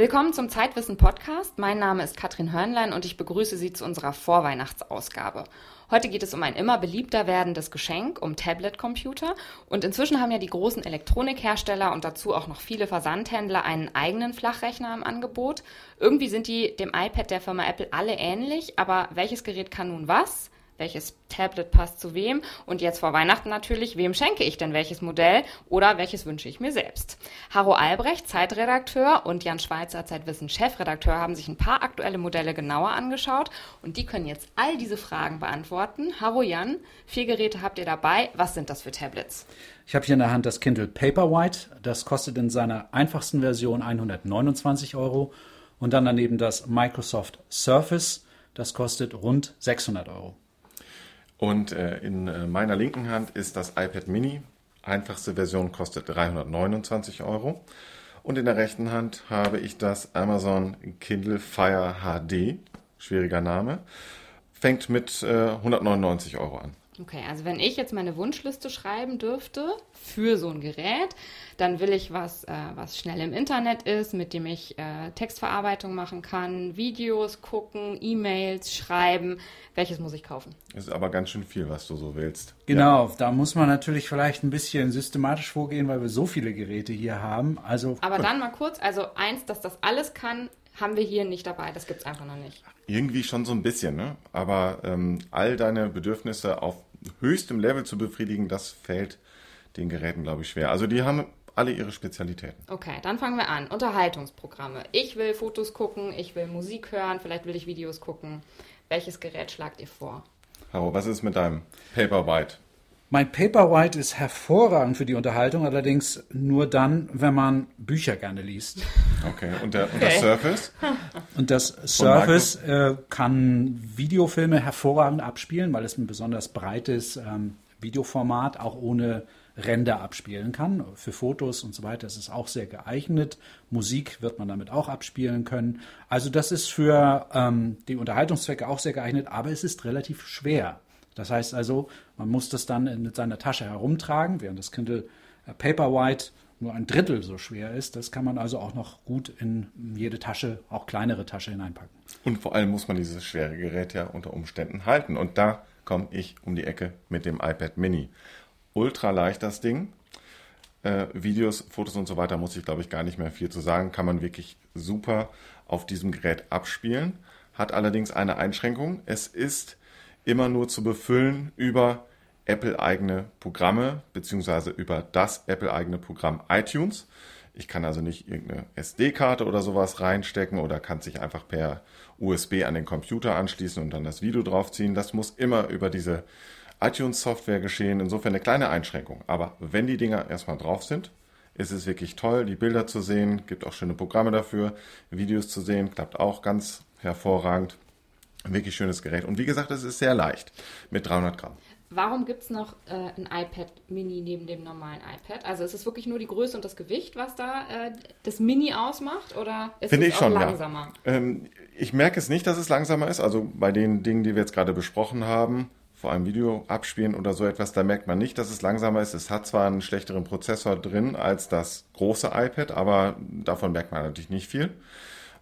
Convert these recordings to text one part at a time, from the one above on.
Willkommen zum Zeitwissen Podcast. Mein Name ist Katrin Hörnlein und ich begrüße Sie zu unserer Vorweihnachtsausgabe. Heute geht es um ein immer beliebter werdendes Geschenk, um Tablet-Computer. Und inzwischen haben ja die großen Elektronikhersteller und dazu auch noch viele Versandhändler einen eigenen Flachrechner im Angebot. Irgendwie sind die dem iPad der Firma Apple alle ähnlich, aber welches Gerät kann nun was? Welches Tablet passt zu wem und jetzt vor Weihnachten natürlich, wem schenke ich denn welches Modell oder welches wünsche ich mir selbst. Haro Albrecht, Zeitredakteur und Jan Schweizer, Zeitwissen Chefredakteur, haben sich ein paar aktuelle Modelle genauer angeschaut und die können jetzt all diese Fragen beantworten. Haro Jan, vier Geräte habt ihr dabei. Was sind das für Tablets? Ich habe hier in der Hand das Kindle Paperwhite. Das kostet in seiner einfachsten Version 129 Euro. Und dann daneben das Microsoft Surface. Das kostet rund 600 Euro. Und äh, in äh, meiner linken Hand ist das iPad Mini. Einfachste Version kostet 329 Euro. Und in der rechten Hand habe ich das Amazon Kindle Fire HD. Schwieriger Name. Fängt mit äh, 199 Euro an. Okay, also wenn ich jetzt meine Wunschliste schreiben dürfte für so ein Gerät, dann will ich was, äh, was schnell im Internet ist, mit dem ich äh, Textverarbeitung machen kann, Videos gucken, E-Mails schreiben. Welches muss ich kaufen? Das ist aber ganz schön viel, was du so willst. Genau, ja. da muss man natürlich vielleicht ein bisschen systematisch vorgehen, weil wir so viele Geräte hier haben. Also aber dann mal kurz, also eins, dass das alles kann, haben wir hier nicht dabei. Das gibt es einfach noch nicht. Irgendwie schon so ein bisschen, ne? Aber ähm, all deine Bedürfnisse auf höchstem Level zu befriedigen, das fällt den Geräten, glaube ich, schwer. Also die haben alle ihre Spezialitäten. Okay, dann fangen wir an. Unterhaltungsprogramme. Ich will Fotos gucken, ich will Musik hören, vielleicht will ich Videos gucken. Welches Gerät schlagt ihr vor? Haro, was ist mit deinem Paperwhite? Mein Paperwhite ist hervorragend für die Unterhaltung, allerdings nur dann, wenn man Bücher gerne liest. Okay, und, der, und das Surface? Und das Surface äh, kann Videofilme hervorragend abspielen, weil es ein besonders breites ähm, Videoformat auch ohne Ränder abspielen kann. Für Fotos und so weiter ist es auch sehr geeignet. Musik wird man damit auch abspielen können. Also das ist für ähm, die Unterhaltungszwecke auch sehr geeignet, aber es ist relativ schwer. Das heißt also, man muss das dann mit seiner Tasche herumtragen, während das Kindle äh, Paperwhite nur ein Drittel so schwer ist. Das kann man also auch noch gut in jede Tasche, auch kleinere Tasche hineinpacken. Und vor allem muss man dieses schwere Gerät ja unter Umständen halten. Und da komme ich um die Ecke mit dem iPad Mini. Ultra leicht das Ding. Äh, Videos, Fotos und so weiter muss ich, glaube ich, gar nicht mehr viel zu sagen. Kann man wirklich super auf diesem Gerät abspielen. Hat allerdings eine Einschränkung. Es ist immer nur zu befüllen über Apple-eigene Programme beziehungsweise über das Apple-eigene Programm iTunes. Ich kann also nicht irgendeine SD-Karte oder sowas reinstecken oder kann sich einfach per USB an den Computer anschließen und dann das Video draufziehen. Das muss immer über diese iTunes-Software geschehen. Insofern eine kleine Einschränkung. Aber wenn die Dinger erstmal drauf sind, ist es wirklich toll, die Bilder zu sehen. Gibt auch schöne Programme dafür, Videos zu sehen. Klappt auch ganz hervorragend. Ein wirklich schönes Gerät. Und wie gesagt, es ist sehr leicht mit 300 Gramm. Warum gibt es noch äh, ein iPad Mini neben dem normalen iPad? Also ist es wirklich nur die Größe und das Gewicht, was da äh, das Mini ausmacht? Oder ist Finde es ich schon, langsamer? Ja. Ähm, ich merke es nicht, dass es langsamer ist. Also bei den Dingen, die wir jetzt gerade besprochen haben, vor allem Video abspielen oder so etwas, da merkt man nicht, dass es langsamer ist. Es hat zwar einen schlechteren Prozessor drin als das große iPad, aber davon merkt man natürlich nicht viel.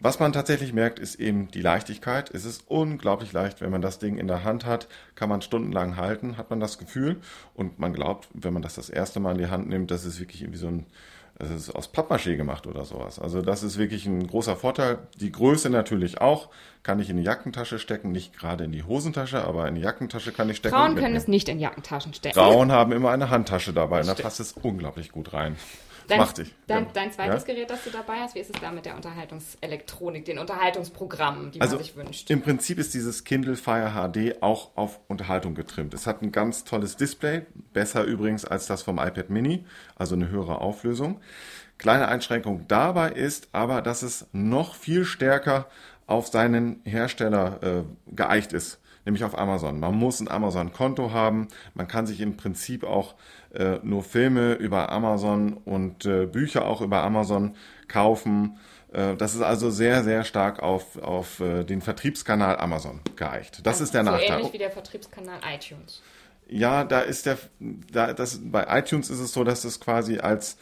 Was man tatsächlich merkt, ist eben die Leichtigkeit. Es ist unglaublich leicht, wenn man das Ding in der Hand hat, kann man stundenlang halten, hat man das Gefühl. Und man glaubt, wenn man das das erste Mal in die Hand nimmt, dass es wirklich irgendwie so ein, es ist aus Pappmaché gemacht oder sowas. Also das ist wirklich ein großer Vorteil. Die Größe natürlich auch. Kann ich in die Jackentasche stecken, nicht gerade in die Hosentasche, aber in die Jackentasche kann ich stecken. Frauen können es nicht in Jackentaschen stecken. Frauen haben immer eine Handtasche dabei und da passt es unglaublich gut rein. Dein, macht dich. Dein, ja. dein zweites ja? Gerät, das du dabei hast, wie ist es da mit der Unterhaltungselektronik, den Unterhaltungsprogrammen, die also man sich wünscht? Im Prinzip ist dieses Kindle Fire HD auch auf Unterhaltung getrimmt. Es hat ein ganz tolles Display, besser übrigens als das vom iPad Mini, also eine höhere Auflösung. Kleine Einschränkung dabei ist aber, dass es noch viel stärker auf seinen Hersteller äh, geeicht ist nämlich auf Amazon. Man muss ein Amazon-Konto haben. Man kann sich im Prinzip auch äh, nur Filme über Amazon und äh, Bücher auch über Amazon kaufen. Äh, das ist also sehr, sehr stark auf, auf äh, den Vertriebskanal Amazon geeicht. Das also ist der so Nachteil. ähnlich wie der Vertriebskanal iTunes. Ja, da ist der, da, das, bei iTunes ist es so, dass es quasi als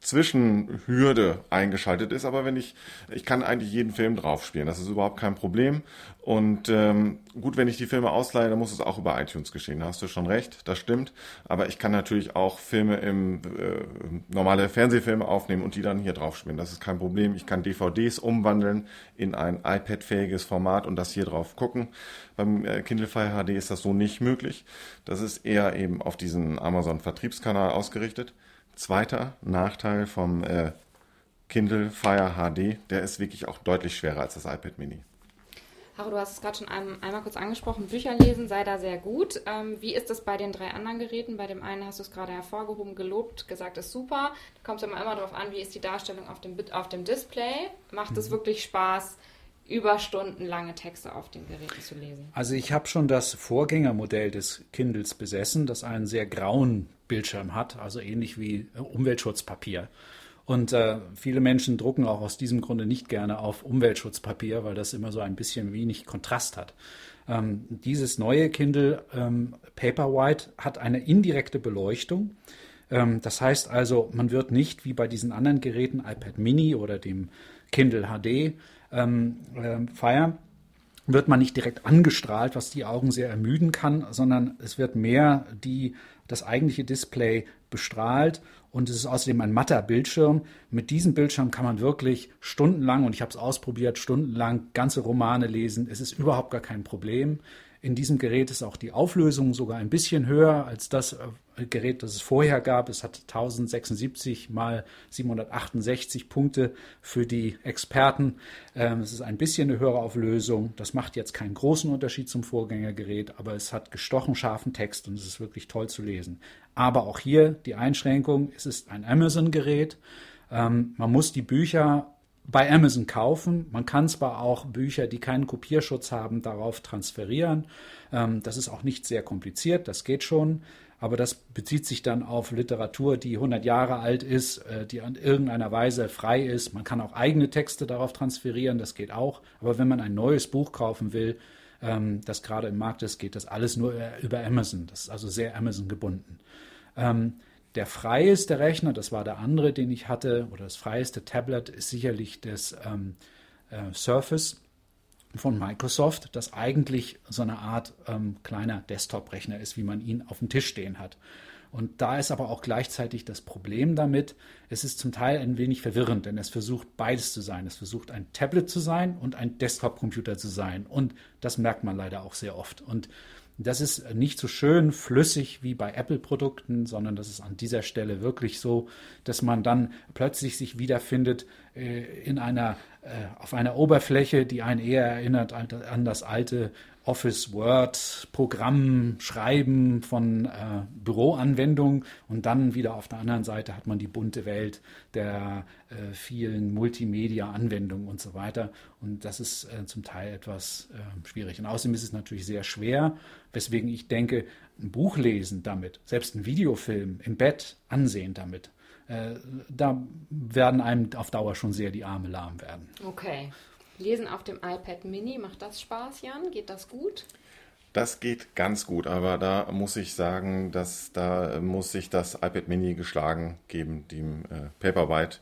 Zwischenhürde eingeschaltet ist, aber wenn ich, ich kann eigentlich jeden Film drauf spielen, das ist überhaupt kein Problem. Und ähm, gut, wenn ich die Filme ausleihe, dann muss es auch über iTunes geschehen. Da hast du schon recht, das stimmt. Aber ich kann natürlich auch Filme im äh, normale Fernsehfilme aufnehmen und die dann hier drauf spielen. Das ist kein Problem. Ich kann DVDs umwandeln in ein iPad-fähiges Format und das hier drauf gucken. Beim äh, Kindle Fire HD ist das so nicht möglich. Das ist eher eben auf diesen Amazon-Vertriebskanal ausgerichtet. Zweiter Nachteil vom äh, Kindle Fire HD, der ist wirklich auch deutlich schwerer als das iPad Mini. Haro, du hast es gerade schon ein, einmal kurz angesprochen, Bücher lesen sei da sehr gut. Ähm, wie ist das bei den drei anderen Geräten? Bei dem einen hast du es gerade hervorgehoben, gelobt, gesagt, ist super. Da kommt es immer, immer darauf an, wie ist die Darstellung auf dem, auf dem Display. Macht es mhm. wirklich Spaß, über Stunden lange Texte auf den Geräten zu lesen? Also ich habe schon das Vorgängermodell des Kindles besessen, das einen sehr grauen Bildschirm hat, also ähnlich wie äh, Umweltschutzpapier. Und äh, viele Menschen drucken auch aus diesem Grunde nicht gerne auf Umweltschutzpapier, weil das immer so ein bisschen wenig Kontrast hat. Ähm, dieses neue Kindle ähm, Paperwhite hat eine indirekte Beleuchtung. Ähm, das heißt also, man wird nicht wie bei diesen anderen Geräten, iPad Mini oder dem Kindle HD ähm, äh, Fire, wird man nicht direkt angestrahlt, was die Augen sehr ermüden kann, sondern es wird mehr die das eigentliche Display bestrahlt und es ist außerdem ein matter Bildschirm. Mit diesem Bildschirm kann man wirklich stundenlang, und ich habe es ausprobiert, stundenlang ganze Romane lesen. Es ist überhaupt gar kein Problem. In diesem Gerät ist auch die Auflösung sogar ein bisschen höher als das äh, Gerät, das es vorher gab. Es hat 1076 mal 768 Punkte für die Experten. Ähm, es ist ein bisschen eine höhere Auflösung. Das macht jetzt keinen großen Unterschied zum Vorgängergerät, aber es hat gestochen scharfen Text und es ist wirklich toll zu lesen. Aber auch hier die Einschränkung, es ist ein Amazon-Gerät. Ähm, man muss die Bücher bei Amazon kaufen. Man kann zwar auch Bücher, die keinen Kopierschutz haben, darauf transferieren. Ähm, das ist auch nicht sehr kompliziert, das geht schon. Aber das bezieht sich dann auf Literatur, die 100 Jahre alt ist, äh, die in irgendeiner Weise frei ist. Man kann auch eigene Texte darauf transferieren, das geht auch. Aber wenn man ein neues Buch kaufen will, ähm, das gerade im Markt ist, geht das alles nur über Amazon. Das ist also sehr Amazon gebunden. Ähm, der freieste Rechner, das war der andere, den ich hatte, oder das freieste Tablet ist sicherlich das ähm, äh, Surface von Microsoft, das eigentlich so eine Art ähm, kleiner Desktop-Rechner ist, wie man ihn auf dem Tisch stehen hat. Und da ist aber auch gleichzeitig das Problem damit, es ist zum Teil ein wenig verwirrend, denn es versucht beides zu sein. Es versucht ein Tablet zu sein und ein Desktop-Computer zu sein. Und das merkt man leider auch sehr oft. Und das ist nicht so schön flüssig wie bei Apple-Produkten, sondern das ist an dieser Stelle wirklich so, dass man dann plötzlich sich wiederfindet äh, in einer, auf einer Oberfläche, die einen eher erinnert an das alte Office Word Programm schreiben von äh, Büroanwendungen und dann wieder auf der anderen Seite hat man die bunte Welt der äh, vielen Multimedia-Anwendungen und so weiter. Und das ist äh, zum Teil etwas äh, schwierig. Und außerdem ist es natürlich sehr schwer, weswegen ich denke, ein Buch lesen damit, selbst ein Videofilm im Bett ansehen damit, äh, da werden einem auf Dauer schon sehr die Arme lahm werden. Okay. Lesen auf dem iPad Mini, macht das Spaß, Jan? Geht das gut? Das geht ganz gut, aber da muss ich sagen, dass da muss sich das iPad Mini geschlagen geben, dem äh, Paperwhite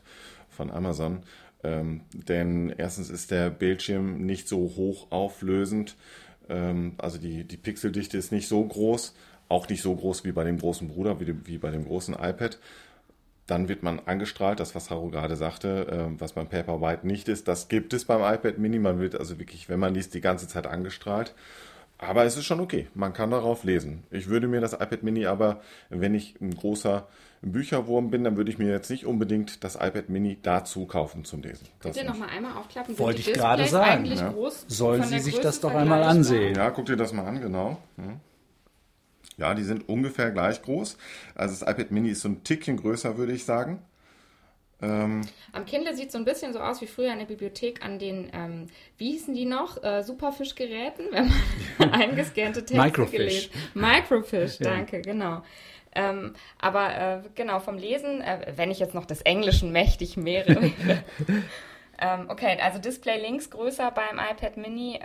von Amazon. Ähm, denn erstens ist der Bildschirm nicht so hoch auflösend, ähm, also die, die Pixeldichte ist nicht so groß, auch nicht so groß wie bei dem großen Bruder, wie, dem, wie bei dem großen iPad. Dann wird man angestrahlt, das, was Haru gerade sagte, äh, was beim Paperwhite nicht ist. Das gibt es beim iPad Mini. Man wird also wirklich, wenn man liest, die ganze Zeit angestrahlt. Aber es ist schon okay. Man kann darauf lesen. Ich würde mir das iPad Mini aber, wenn ich ein großer Bücherwurm bin, dann würde ich mir jetzt nicht unbedingt das iPad Mini dazu kaufen zum Lesen. Könnt ihr nochmal einmal aufklappen? Wollte ich gerade sagen. Ja. Sollen Sie sich das doch einmal ansehen. Ja, guck dir das mal an, genau. Hm. Ja, die sind ungefähr gleich groß. Also das iPad Mini ist so ein Tickchen größer, würde ich sagen. Ähm, Am Kindle sieht so ein bisschen so aus wie früher in der Bibliothek an den, ähm, wie hießen die noch, äh, Superfischgeräten, wenn man eingescannte Texte Microfish. gelesen Microfish, danke, ja. genau. Ähm, aber äh, genau, vom Lesen, äh, wenn ich jetzt noch des Englischen mächtig wäre. ähm, okay, also Display links größer beim iPad Mini.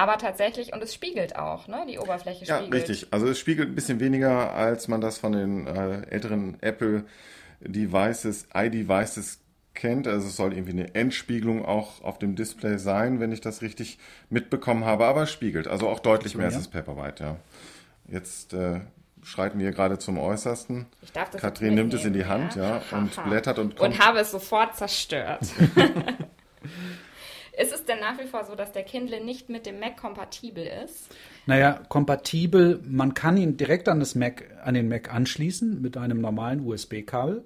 Aber tatsächlich, und es spiegelt auch, ne? Die Oberfläche spiegelt. Ja, richtig. Also es spiegelt ein bisschen weniger, als man das von den äh, älteren Apple Devices, iDevices kennt. Also es soll irgendwie eine Endspiegelung auch auf dem Display sein, wenn ich das richtig mitbekommen habe, aber es spiegelt. Also auch deutlich mehr als das Paperwhite, ja. Jetzt äh, schreiten wir gerade zum Äußersten. Ich darf das Katrin nimmt es in die Hand, ja, ja und blättert und kommt. Und habe es sofort zerstört. Denn nach wie vor so, dass der Kindle nicht mit dem Mac kompatibel ist? Naja, kompatibel, man kann ihn direkt an, das Mac, an den Mac anschließen mit einem normalen USB-Kabel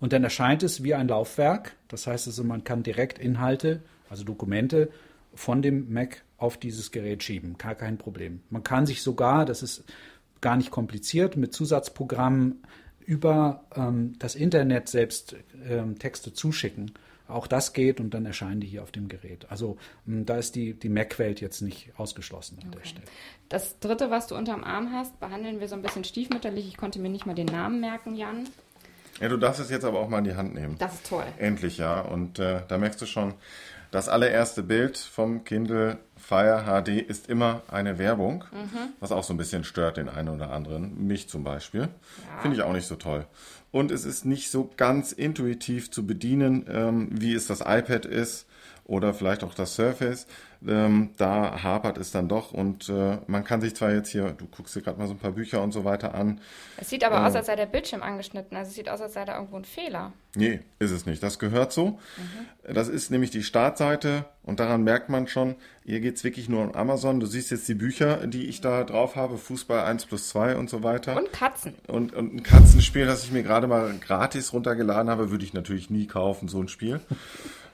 und dann erscheint es wie ein Laufwerk. Das heißt also, man kann direkt Inhalte, also Dokumente von dem Mac auf dieses Gerät schieben. Gar kein Problem. Man kann sich sogar, das ist gar nicht kompliziert, mit Zusatzprogrammen über ähm, das Internet selbst ähm, Texte zuschicken. Auch das geht und dann erscheinen die hier auf dem Gerät. Also ähm, da ist die, die Mac-Welt jetzt nicht ausgeschlossen an okay. der Stelle. Das dritte, was du unterm Arm hast, behandeln wir so ein bisschen stiefmütterlich. Ich konnte mir nicht mal den Namen merken, Jan. Ja, du darfst es jetzt aber auch mal in die Hand nehmen. Das ist toll. Endlich, ja. Und äh, da merkst du schon, das allererste Bild vom Kindle Fire HD ist immer eine Werbung, mhm. was auch so ein bisschen stört den einen oder anderen. Mich zum Beispiel. Ja. Finde ich auch nicht so toll. Und es ist nicht so ganz intuitiv zu bedienen, ähm, wie es das iPad ist oder vielleicht auch das Surface. Ähm, da hapert es dann doch und äh, man kann sich zwar jetzt hier, du guckst dir gerade mal so ein paar Bücher und so weiter an. Es sieht aber äh, aus, als sei der Bildschirm angeschnitten. Also es sieht aus, als sei da irgendwo ein Fehler. Nee, ist es nicht. Das gehört so. Mhm. Das ist nämlich die Startseite und daran merkt man schon, hier geht es wirklich nur um Amazon. Du siehst jetzt die Bücher, die ich da drauf habe, Fußball 1 plus 2 und so weiter. Und Katzen. Und, und ein Katzenspiel, das ich mir gerade mal gratis runtergeladen habe, würde ich natürlich nie kaufen, so ein Spiel.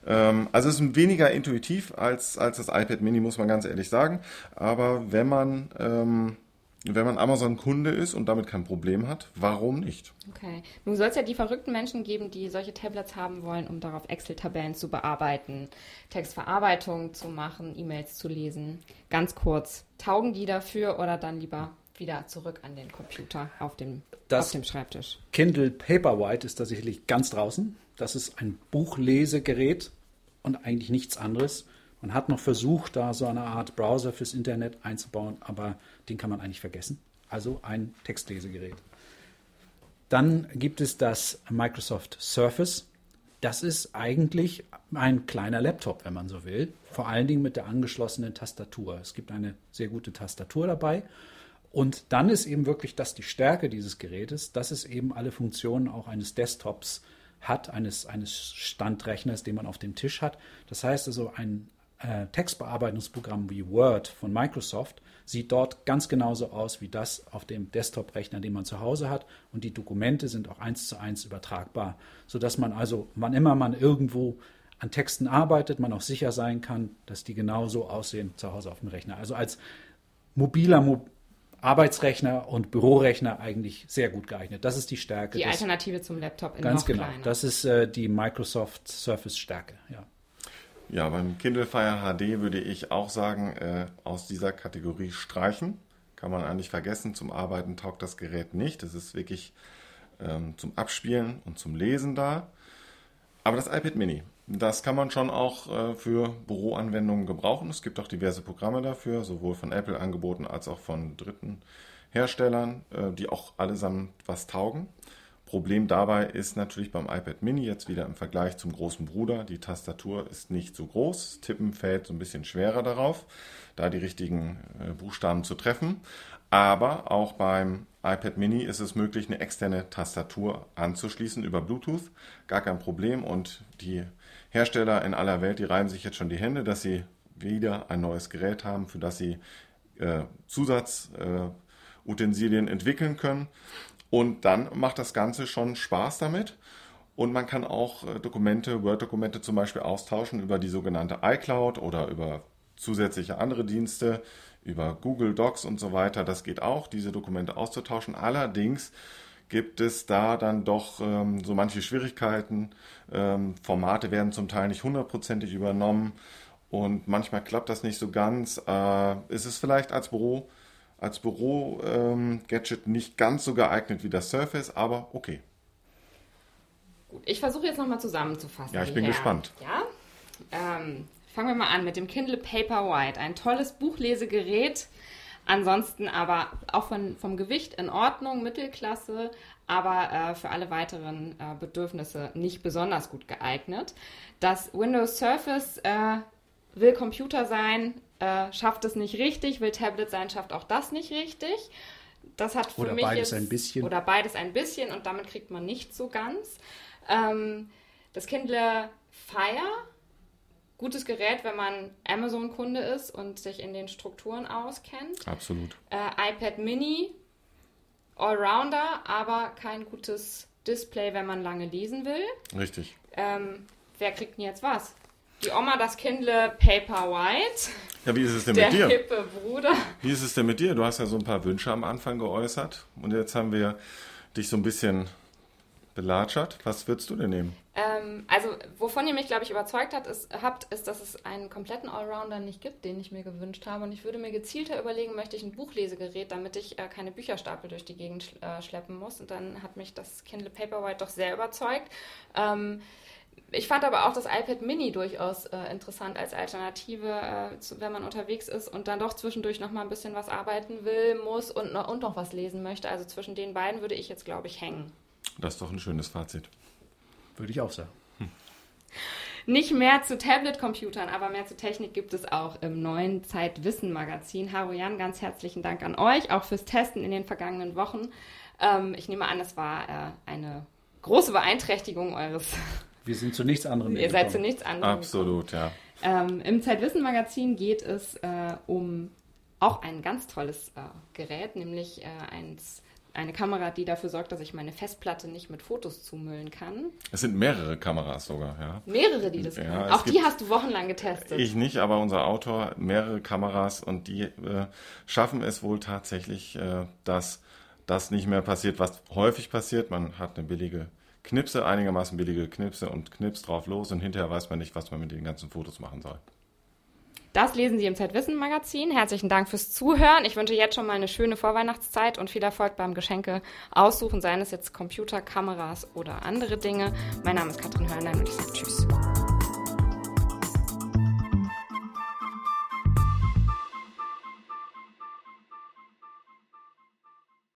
Ähm, also es ist weniger intuitiv als, als das iPad Mini, muss man ganz ehrlich sagen. Aber wenn man, ähm, wenn man Amazon-Kunde ist und damit kein Problem hat, warum nicht? Okay. Nun soll es ja die verrückten Menschen geben, die solche Tablets haben wollen, um darauf Excel-Tabellen zu bearbeiten, Textverarbeitung zu machen, E-Mails zu lesen. Ganz kurz, taugen die dafür oder dann lieber wieder zurück an den Computer auf dem, das auf dem Schreibtisch? Kindle Paperwhite ist tatsächlich ganz draußen. Das ist ein Buchlesegerät und eigentlich nichts anderes. Man hat noch versucht, da so eine Art Browser fürs Internet einzubauen, aber den kann man eigentlich vergessen. Also ein Textlesegerät. Dann gibt es das Microsoft Surface. Das ist eigentlich ein kleiner Laptop, wenn man so will. Vor allen Dingen mit der angeschlossenen Tastatur. Es gibt eine sehr gute Tastatur dabei. Und dann ist eben wirklich das die Stärke dieses Gerätes, dass es eben alle Funktionen auch eines Desktops hat, eines, eines Standrechners, den man auf dem Tisch hat. Das heißt also, ein äh, Textbearbeitungsprogramm wie Word von Microsoft sieht dort ganz genauso aus wie das auf dem Desktop-Rechner, den man zu Hause hat. Und die Dokumente sind auch eins zu eins übertragbar, sodass man also, wann immer man irgendwo an Texten arbeitet, man auch sicher sein kann, dass die genauso aussehen zu Hause auf dem Rechner. Also als mobiler Mo Arbeitsrechner und Bürorechner eigentlich sehr gut geeignet. Das ist die Stärke. Die Alternative zum Laptop in Ganz genau. Kleiner. Das ist äh, die Microsoft Surface Stärke. Ja. Ja, beim Kindle Fire HD würde ich auch sagen, äh, aus dieser Kategorie streichen. Kann man eigentlich vergessen. Zum Arbeiten taugt das Gerät nicht. Es ist wirklich ähm, zum Abspielen und zum Lesen da. Aber das iPad Mini, das kann man schon auch äh, für Büroanwendungen gebrauchen. Es gibt auch diverse Programme dafür, sowohl von Apple angeboten als auch von dritten Herstellern, äh, die auch allesamt was taugen. Problem dabei ist natürlich beim iPad Mini jetzt wieder im Vergleich zum großen Bruder, die Tastatur ist nicht so groß, Tippen fällt so ein bisschen schwerer darauf, da die richtigen äh, Buchstaben zu treffen. Aber auch beim iPad Mini ist es möglich, eine externe Tastatur anzuschließen über Bluetooth. Gar kein Problem und die Hersteller in aller Welt, die reiben sich jetzt schon die Hände, dass sie wieder ein neues Gerät haben, für das sie äh, Zusatzutensilien äh, entwickeln können. Und dann macht das Ganze schon Spaß damit. Und man kann auch äh, Dokumente, Word-Dokumente zum Beispiel austauschen über die sogenannte iCloud oder über zusätzliche andere Dienste, über Google Docs und so weiter. Das geht auch, diese Dokumente auszutauschen. Allerdings gibt es da dann doch ähm, so manche Schwierigkeiten. Ähm, Formate werden zum Teil nicht hundertprozentig übernommen und manchmal klappt das nicht so ganz. Äh, ist es vielleicht als Büro, als Büro-Gadget ähm, nicht ganz so geeignet wie das Surface, aber okay. Gut, ich versuche jetzt nochmal zusammenzufassen. Ja, ich bin gespannt. Ja, ähm, fangen wir mal an mit dem Kindle Paperwhite. Ein tolles Buchlesegerät Ansonsten aber auch von, vom Gewicht in Ordnung, Mittelklasse, aber äh, für alle weiteren äh, Bedürfnisse nicht besonders gut geeignet. Das Windows Surface äh, will Computer sein, äh, schafft es nicht richtig, will Tablet sein, schafft auch das nicht richtig. Das hat für oder mich beides jetzt, ein bisschen. Oder beides ein bisschen und damit kriegt man nicht so ganz. Ähm, das Kindle Fire, gutes Gerät, wenn man Amazon-Kunde ist und sich in den Strukturen auskennt. Absolut. Äh, iPad Mini, Allrounder, aber kein gutes Display, wenn man lange lesen will. Richtig. Ähm, wer kriegt denn jetzt was? Die Oma das Kindle Paperwhite. Ja, wie ist es denn Der mit dir? hippe Bruder. Wie ist es denn mit dir? Du hast ja so ein paar Wünsche am Anfang geäußert und jetzt haben wir dich so ein bisschen belatschert. Was würdest du denn nehmen? Ähm, also, wovon ihr mich, glaube ich, überzeugt hat, ist, habt, ist, dass es einen kompletten Allrounder nicht gibt, den ich mir gewünscht habe. Und ich würde mir gezielter überlegen, möchte ich ein Buchlesegerät, damit ich äh, keine Bücherstapel durch die Gegend sch äh, schleppen muss. Und dann hat mich das Kindle Paperwhite doch sehr überzeugt. Ähm, ich fand aber auch das iPad Mini durchaus äh, interessant als Alternative, äh, zu, wenn man unterwegs ist und dann doch zwischendurch noch mal ein bisschen was arbeiten will, muss und und noch was lesen möchte. Also zwischen den beiden würde ich jetzt, glaube ich, hängen. Das ist doch ein schönes Fazit. Würde ich auch sagen. Nicht mehr zu Tablet-Computern, aber mehr zu Technik gibt es auch im neuen Zeitwissen-Magazin. Haruyan, ganz herzlichen Dank an euch, auch fürs Testen in den vergangenen Wochen. Ähm, ich nehme an, es war äh, eine große Beeinträchtigung eures. Wir sind zu nichts anderem Ihr seid zu nichts anderem. Absolut, ja. Ähm, Im Zeitwissen-Magazin geht es äh, um auch ein ganz tolles äh, Gerät, nämlich äh, eins, eine Kamera, die dafür sorgt, dass ich meine Festplatte nicht mit Fotos zumüllen kann. Es sind mehrere Kameras sogar, ja. Mehrere, die das Ja, können. Auch die hast du wochenlang getestet. Ich nicht, aber unser Autor mehrere Kameras und die äh, schaffen es wohl tatsächlich, äh, dass das nicht mehr passiert, was häufig passiert. Man hat eine billige Knipse, einigermaßen billige Knipse und knipst drauf los und hinterher weiß man nicht, was man mit den ganzen Fotos machen soll. Das lesen Sie im Zeitwissen-Magazin. Herzlichen Dank fürs Zuhören. Ich wünsche jetzt schon mal eine schöne Vorweihnachtszeit und viel Erfolg beim Geschenke aussuchen, seien es jetzt Computer, Kameras oder andere Dinge. Mein Name ist Katrin Hörnlein und ich sage Tschüss.